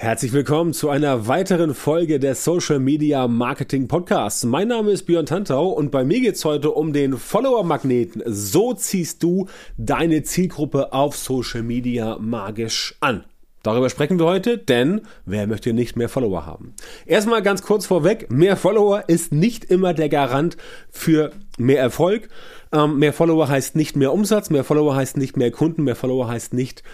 Herzlich willkommen zu einer weiteren Folge der Social Media Marketing Podcasts. Mein Name ist Björn Tantau und bei mir geht's heute um den Follower-Magneten. So ziehst du deine Zielgruppe auf Social Media magisch an. Darüber sprechen wir heute, denn wer möchte nicht mehr Follower haben? Erstmal ganz kurz vorweg, mehr Follower ist nicht immer der Garant für mehr Erfolg. Ähm, mehr Follower heißt nicht mehr Umsatz, mehr Follower heißt nicht mehr Kunden, mehr Follower heißt nicht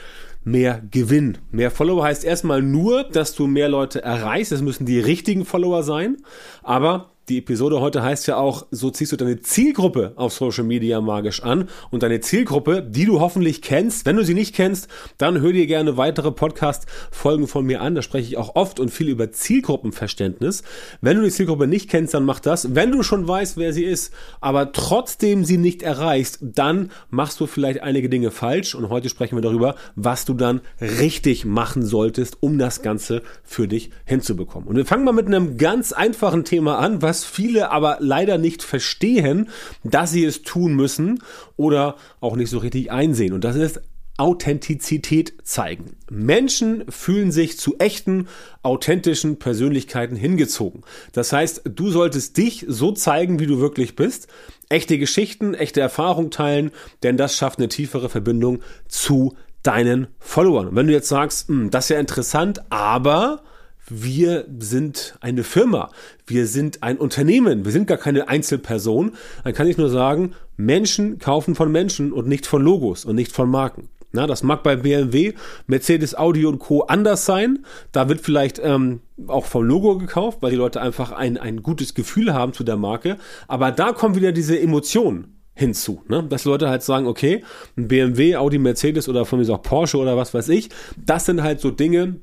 mehr Gewinn. Mehr Follower heißt erstmal nur, dass du mehr Leute erreichst. Es müssen die richtigen Follower sein. Aber die Episode heute heißt ja auch, so ziehst du deine Zielgruppe auf Social Media magisch an. Und deine Zielgruppe, die du hoffentlich kennst, wenn du sie nicht kennst, dann hör dir gerne weitere Podcast-Folgen von mir an. Da spreche ich auch oft und viel über Zielgruppenverständnis. Wenn du die Zielgruppe nicht kennst, dann mach das. Wenn du schon weißt, wer sie ist, aber trotzdem sie nicht erreichst, dann machst du vielleicht einige Dinge falsch. Und heute sprechen wir darüber, was du dann richtig machen solltest, um das Ganze für dich hinzubekommen. Und wir fangen mal mit einem ganz einfachen Thema an, was was viele aber leider nicht verstehen, dass sie es tun müssen oder auch nicht so richtig einsehen. Und das ist Authentizität zeigen. Menschen fühlen sich zu echten, authentischen Persönlichkeiten hingezogen. Das heißt, du solltest dich so zeigen, wie du wirklich bist, echte Geschichten, echte Erfahrungen teilen, denn das schafft eine tiefere Verbindung zu deinen Followern. Und wenn du jetzt sagst, hm, das ist ja interessant, aber wir sind eine Firma, wir sind ein Unternehmen, wir sind gar keine Einzelperson, dann kann ich nur sagen, Menschen kaufen von Menschen und nicht von Logos und nicht von Marken. Na, das mag bei BMW, Mercedes, Audi und Co. anders sein. Da wird vielleicht ähm, auch vom Logo gekauft, weil die Leute einfach ein, ein gutes Gefühl haben zu der Marke. Aber da kommen wieder diese Emotionen hinzu, ne? dass Leute halt sagen, okay, ein BMW, Audi, Mercedes oder von mir auch Porsche oder was weiß ich, das sind halt so Dinge,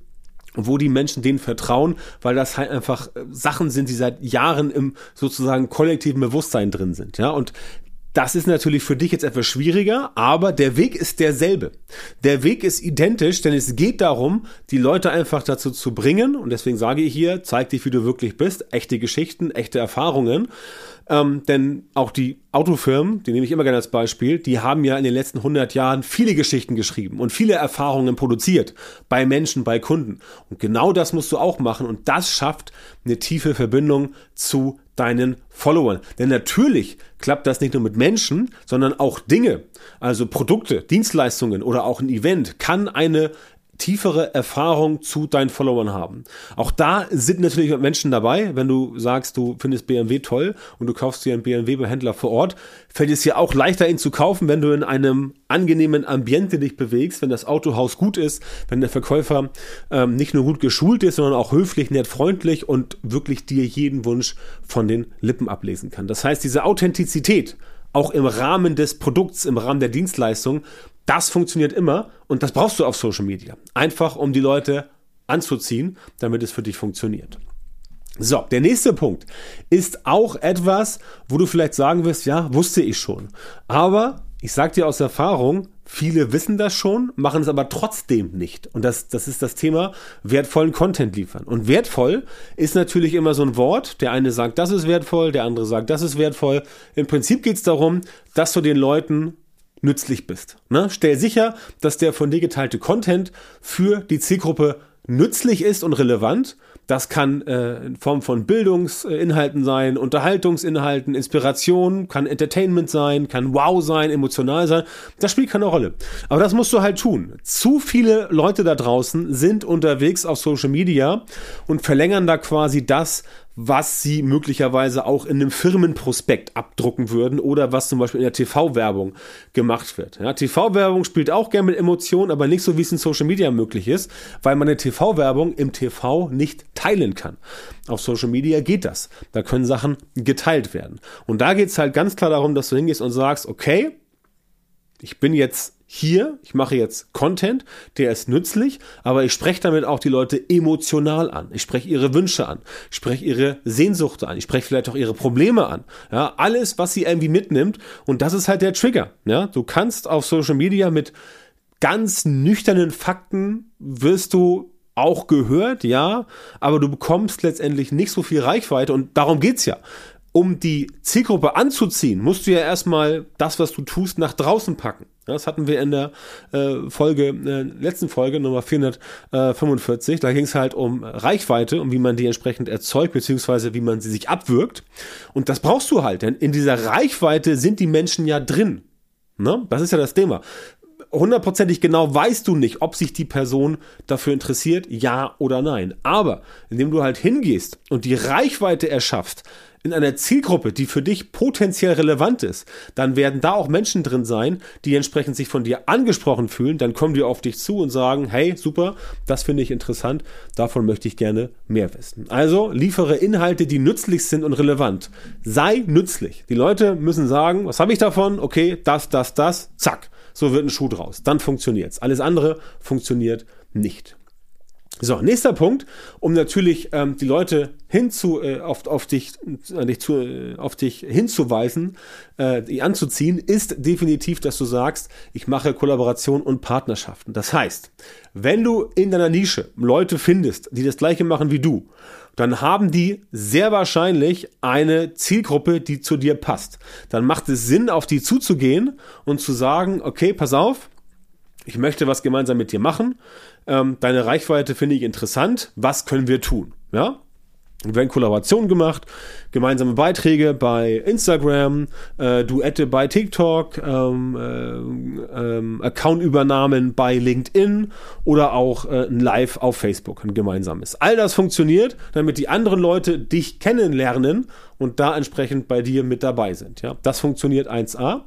wo die Menschen denen vertrauen, weil das halt einfach äh, Sachen sind, die seit Jahren im sozusagen kollektiven Bewusstsein drin sind, ja, und das ist natürlich für dich jetzt etwas schwieriger, aber der Weg ist derselbe. Der Weg ist identisch, denn es geht darum, die Leute einfach dazu zu bringen, und deswegen sage ich hier, zeig dich, wie du wirklich bist, echte Geschichten, echte Erfahrungen, ähm, denn auch die Autofirmen, die nehme ich immer gerne als Beispiel, die haben ja in den letzten 100 Jahren viele Geschichten geschrieben und viele Erfahrungen produziert bei Menschen, bei Kunden. Und genau das musst du auch machen und das schafft eine tiefe Verbindung zu deinen Followern. Denn natürlich klappt das nicht nur mit Menschen, sondern auch Dinge, also Produkte, Dienstleistungen oder auch ein Event kann eine tiefere Erfahrung zu deinen Followern haben. Auch da sind natürlich Menschen dabei, wenn du sagst, du findest BMW toll und du kaufst dir einen BMW-Händler vor Ort, fällt es dir auch leichter, ihn zu kaufen, wenn du in einem angenehmen Ambiente dich bewegst, wenn das Autohaus gut ist, wenn der Verkäufer ähm, nicht nur gut geschult ist, sondern auch höflich, nett, freundlich und wirklich dir jeden Wunsch von den Lippen ablesen kann. Das heißt, diese Authentizität, auch im Rahmen des Produkts, im Rahmen der Dienstleistung, das funktioniert immer und das brauchst du auf Social Media. Einfach um die Leute anzuziehen, damit es für dich funktioniert. So, der nächste Punkt ist auch etwas, wo du vielleicht sagen wirst, ja, wusste ich schon. Aber ich sage dir aus Erfahrung, viele wissen das schon, machen es aber trotzdem nicht. Und das, das ist das Thema wertvollen Content liefern. Und wertvoll ist natürlich immer so ein Wort. Der eine sagt, das ist wertvoll, der andere sagt, das ist wertvoll. Im Prinzip geht es darum, dass du den Leuten nützlich bist. Ne? Stell sicher, dass der von dir geteilte Content für die Zielgruppe nützlich ist und relevant. Das kann äh, in Form von Bildungsinhalten sein, Unterhaltungsinhalten, Inspiration, kann Entertainment sein, kann Wow sein, emotional sein. Das spielt keine Rolle. Aber das musst du halt tun. Zu viele Leute da draußen sind unterwegs auf Social Media und verlängern da quasi das, was sie möglicherweise auch in einem Firmenprospekt abdrucken würden oder was zum Beispiel in der TV-Werbung gemacht wird. Ja, TV-Werbung spielt auch gerne mit Emotionen, aber nicht so, wie es in Social Media möglich ist, weil man eine TV-Werbung im TV nicht teilen kann. Auf Social Media geht das. Da können Sachen geteilt werden. Und da geht es halt ganz klar darum, dass du hingehst und sagst, okay, ich bin jetzt hier, ich mache jetzt Content, der ist nützlich, aber ich spreche damit auch die Leute emotional an. Ich spreche ihre Wünsche an, ich spreche ihre Sehnsucht an, ich spreche vielleicht auch ihre Probleme an. Ja, alles, was sie irgendwie mitnimmt und das ist halt der Trigger. Ja, du kannst auf Social Media mit ganz nüchternen Fakten wirst du auch gehört, ja, aber du bekommst letztendlich nicht so viel Reichweite und darum geht's ja. Um die Zielgruppe anzuziehen, musst du ja erstmal das, was du tust, nach draußen packen. Das hatten wir in der äh, Folge, äh, letzten Folge, Nummer 445. Da ging es halt um Reichweite und wie man die entsprechend erzeugt, beziehungsweise wie man sie sich abwirkt. Und das brauchst du halt, denn in dieser Reichweite sind die Menschen ja drin. Ne? Das ist ja das Thema hundertprozentig genau weißt du nicht, ob sich die Person dafür interessiert, ja oder nein. Aber indem du halt hingehst und die Reichweite erschaffst, in einer Zielgruppe, die für dich potenziell relevant ist, dann werden da auch Menschen drin sein, die entsprechend sich von dir angesprochen fühlen, dann kommen die auf dich zu und sagen, hey, super, das finde ich interessant, davon möchte ich gerne mehr wissen. Also liefere Inhalte, die nützlich sind und relevant. Sei nützlich. Die Leute müssen sagen, was habe ich davon? Okay, das, das, das, zack. So wird ein Schuh draus. Dann funktioniert's. Alles andere funktioniert nicht. So, nächster Punkt, um natürlich ähm, die Leute hinzu, äh, auf, auf, dich, äh, dich zu, äh, auf dich hinzuweisen, äh, die anzuziehen, ist definitiv, dass du sagst, ich mache Kollaboration und Partnerschaften. Das heißt, wenn du in deiner Nische Leute findest, die das gleiche machen wie du, dann haben die sehr wahrscheinlich eine Zielgruppe, die zu dir passt. Dann macht es Sinn, auf die zuzugehen und zu sagen, okay, pass auf, ich möchte was gemeinsam mit dir machen. Ähm, deine Reichweite finde ich interessant. Was können wir tun? Ja? Es werden Kollaborationen gemacht, gemeinsame Beiträge bei Instagram, äh, Duette bei TikTok, ähm, äh, ähm, Accountübernahmen bei LinkedIn oder auch äh, ein Live auf Facebook, ein gemeinsames. All das funktioniert, damit die anderen Leute dich kennenlernen und da entsprechend bei dir mit dabei sind. Ja, das funktioniert 1A.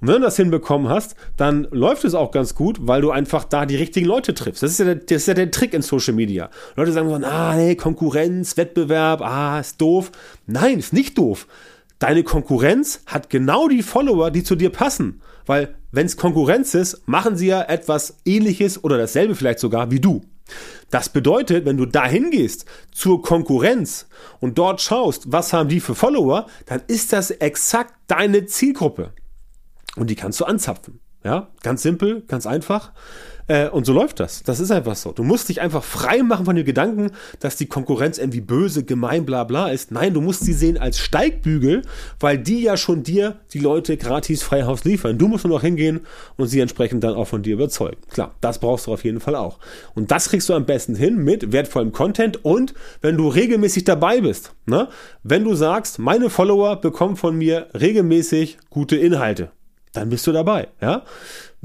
Und wenn du das hinbekommen hast, dann läuft es auch ganz gut, weil du einfach da die richtigen Leute triffst. Das ist ja der, das ist ja der Trick in Social Media. Leute sagen so, ah, nee, Konkurrenz, Wettbewerb, ah, ist doof. Nein, ist nicht doof. Deine Konkurrenz hat genau die Follower, die zu dir passen. Weil wenn es Konkurrenz ist, machen sie ja etwas ähnliches oder dasselbe vielleicht sogar wie du. Das bedeutet, wenn du dahin gehst zur Konkurrenz und dort schaust, was haben die für Follower, dann ist das exakt deine Zielgruppe. Und die kannst du anzapfen. Ja, ganz simpel, ganz einfach. Äh, und so läuft das. Das ist einfach so. Du musst dich einfach frei machen von dem Gedanken, dass die Konkurrenz irgendwie böse, gemein, bla bla ist. Nein, du musst sie sehen als Steigbügel, weil die ja schon dir die Leute gratis frei Haus liefern. Du musst nur noch hingehen und sie entsprechend dann auch von dir überzeugen. Klar, das brauchst du auf jeden Fall auch. Und das kriegst du am besten hin mit wertvollem Content und wenn du regelmäßig dabei bist. Ne? Wenn du sagst, meine Follower bekommen von mir regelmäßig gute Inhalte, dann bist du dabei. Ja?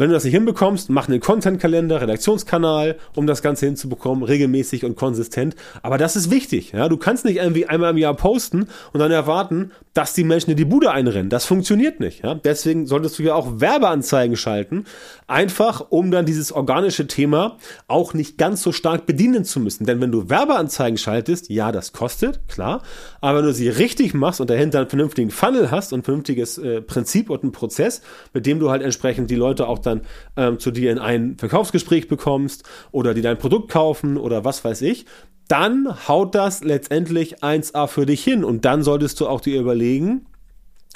Wenn du das nicht hinbekommst, mach einen Content-Kalender, Redaktionskanal, um das Ganze hinzubekommen, regelmäßig und konsistent. Aber das ist wichtig. Ja? Du kannst nicht irgendwie einmal im Jahr posten und dann erwarten, dass die Menschen in die Bude einrennen. Das funktioniert nicht. Ja? Deswegen solltest du ja auch Werbeanzeigen schalten, einfach um dann dieses organische Thema auch nicht ganz so stark bedienen zu müssen. Denn wenn du Werbeanzeigen schaltest, ja, das kostet, klar. Aber wenn du sie richtig machst und dahinter einen vernünftigen Funnel hast und ein vernünftiges äh, Prinzip und einen Prozess, mit dem du halt entsprechend die Leute auch dann dann ähm, zu dir in ein Verkaufsgespräch bekommst oder die dein Produkt kaufen oder was weiß ich, dann haut das letztendlich 1A für dich hin und dann solltest du auch dir überlegen,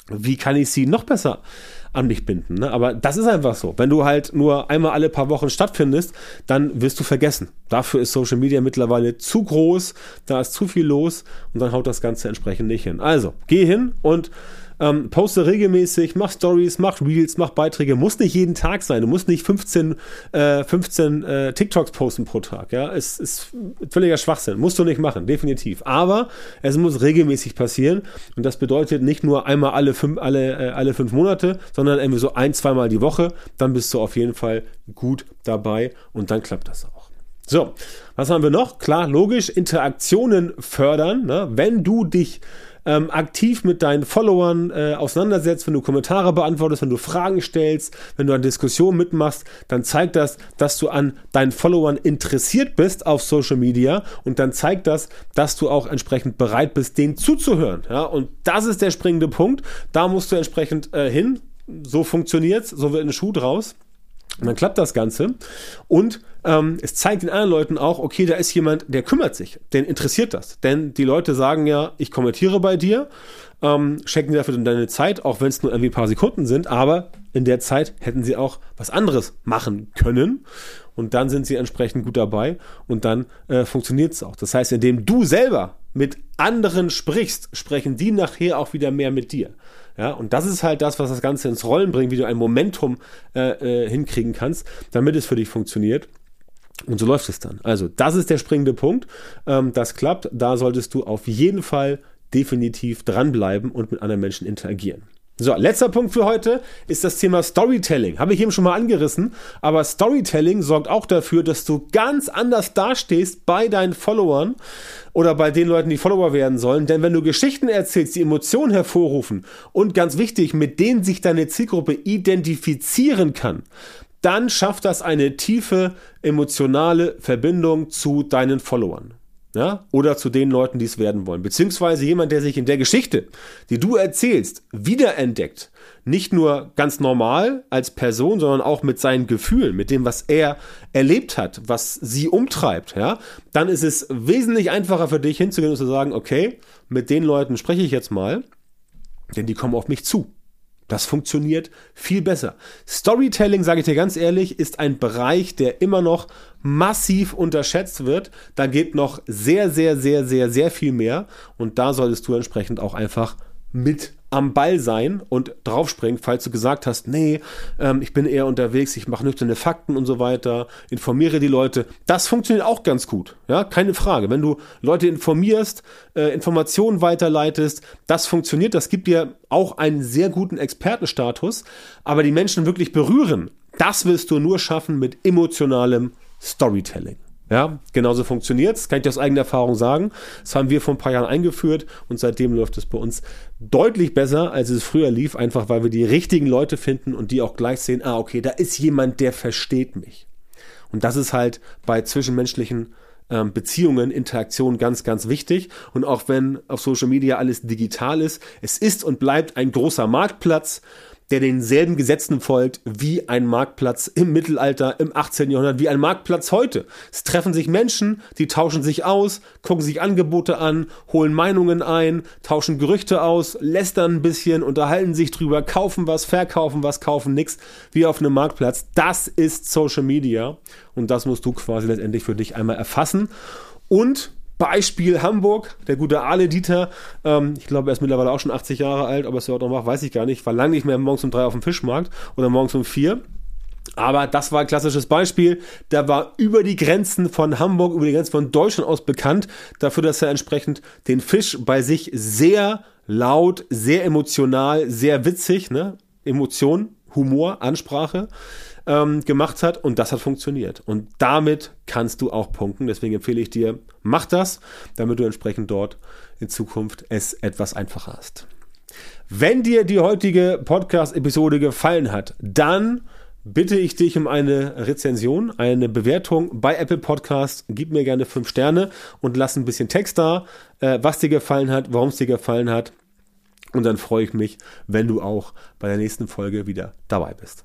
wie kann ich sie noch besser an mich binden. Ne? Aber das ist einfach so. Wenn du halt nur einmal alle paar Wochen stattfindest, dann wirst du vergessen. Dafür ist Social Media mittlerweile zu groß, da ist zu viel los und dann haut das Ganze entsprechend nicht hin. Also, geh hin und ähm, poste regelmäßig, mach Stories, mach Reels, mach Beiträge. Muss nicht jeden Tag sein. Du musst nicht 15, äh, 15 äh, TikToks posten pro Tag. Ja, es ist völliger Schwachsinn. Musst du nicht machen, definitiv. Aber es muss regelmäßig passieren. Und das bedeutet nicht nur einmal alle fünf, alle, äh, alle fünf Monate, sondern irgendwie so ein, zweimal die Woche. Dann bist du auf jeden Fall gut dabei und dann klappt das auch. So, was haben wir noch? Klar, logisch, Interaktionen fördern. Ne? Wenn du dich ähm, aktiv mit deinen Followern äh, auseinandersetzt, wenn du Kommentare beantwortest, wenn du Fragen stellst, wenn du an Diskussionen mitmachst, dann zeigt das, dass du an deinen Followern interessiert bist auf Social Media und dann zeigt das, dass du auch entsprechend bereit bist, denen zuzuhören. Ja? Und das ist der springende Punkt. Da musst du entsprechend äh, hin. So funktioniert's, so wird ein Schuh draus. Und dann klappt das Ganze und ähm, es zeigt den anderen Leuten auch, okay, da ist jemand, der kümmert sich, den interessiert das. Denn die Leute sagen ja, ich kommentiere bei dir, ähm, schenken dir dafür dann deine Zeit, auch wenn es nur irgendwie ein paar Sekunden sind, aber in der Zeit hätten sie auch was anderes machen können und dann sind sie entsprechend gut dabei und dann äh, funktioniert es auch. Das heißt, indem du selber mit anderen sprichst, sprechen die nachher auch wieder mehr mit dir. Ja, und das ist halt das, was das Ganze ins Rollen bringt, wie du ein Momentum äh, äh, hinkriegen kannst, damit es für dich funktioniert. Und so läuft es dann. Also, das ist der springende Punkt. Ähm, das klappt. Da solltest du auf jeden Fall definitiv dranbleiben und mit anderen Menschen interagieren. So, letzter Punkt für heute ist das Thema Storytelling. Habe ich eben schon mal angerissen, aber Storytelling sorgt auch dafür, dass du ganz anders dastehst bei deinen Followern oder bei den Leuten, die Follower werden sollen. Denn wenn du Geschichten erzählst, die Emotionen hervorrufen und ganz wichtig, mit denen sich deine Zielgruppe identifizieren kann, dann schafft das eine tiefe emotionale Verbindung zu deinen Followern ja, oder zu den Leuten, die es werden wollen. Beziehungsweise jemand, der sich in der Geschichte, die du erzählst, wiederentdeckt. Nicht nur ganz normal als Person, sondern auch mit seinen Gefühlen, mit dem, was er erlebt hat, was sie umtreibt, ja. Dann ist es wesentlich einfacher für dich hinzugehen und zu sagen, okay, mit den Leuten spreche ich jetzt mal, denn die kommen auf mich zu. Das funktioniert viel besser. Storytelling, sage ich dir ganz ehrlich, ist ein Bereich, der immer noch massiv unterschätzt wird. Da geht noch sehr, sehr, sehr, sehr, sehr viel mehr. Und da solltest du entsprechend auch einfach mit am Ball sein und draufspringen, falls du gesagt hast, nee, ähm, ich bin eher unterwegs, ich mache nüchterne Fakten und so weiter, informiere die Leute. Das funktioniert auch ganz gut, ja, keine Frage. Wenn du Leute informierst, äh, Informationen weiterleitest, das funktioniert, das gibt dir auch einen sehr guten Expertenstatus, aber die Menschen wirklich berühren, das wirst du nur schaffen mit emotionalem Storytelling. Ja, genauso funktioniert es, kann ich aus eigener Erfahrung sagen. Das haben wir vor ein paar Jahren eingeführt und seitdem läuft es bei uns deutlich besser, als es früher lief, einfach weil wir die richtigen Leute finden und die auch gleich sehen, ah, okay, da ist jemand, der versteht mich. Und das ist halt bei zwischenmenschlichen ähm, Beziehungen, Interaktionen ganz, ganz wichtig. Und auch wenn auf Social Media alles digital ist, es ist und bleibt ein großer Marktplatz der denselben Gesetzen folgt wie ein Marktplatz im Mittelalter, im 18. Jahrhundert, wie ein Marktplatz heute. Es treffen sich Menschen, die tauschen sich aus, gucken sich Angebote an, holen Meinungen ein, tauschen Gerüchte aus, lästern ein bisschen, unterhalten sich drüber, kaufen was, verkaufen was, kaufen nichts, wie auf einem Marktplatz. Das ist Social Media und das musst du quasi letztendlich für dich einmal erfassen. Und Beispiel Hamburg, der gute Ale Dieter, ähm, ich glaube, er ist mittlerweile auch schon 80 Jahre alt, aber es er noch macht, weiß ich gar nicht, war lange nicht mehr morgens um drei auf dem Fischmarkt oder morgens um vier. Aber das war ein klassisches Beispiel. Der war über die Grenzen von Hamburg, über die Grenzen von Deutschland aus bekannt, dafür, dass er entsprechend den Fisch bei sich sehr laut, sehr emotional, sehr witzig, ne? Emotion, Humor, Ansprache ähm, gemacht hat und das hat funktioniert. Und damit kannst du auch punkten. Deswegen empfehle ich dir, mach das, damit du entsprechend dort in Zukunft es etwas einfacher hast. Wenn dir die heutige Podcast-Episode gefallen hat, dann bitte ich dich um eine Rezension, eine Bewertung bei Apple Podcast. Gib mir gerne fünf Sterne und lass ein bisschen Text da, äh, was dir gefallen hat, warum es dir gefallen hat. Und dann freue ich mich, wenn du auch bei der nächsten Folge wieder dabei bist.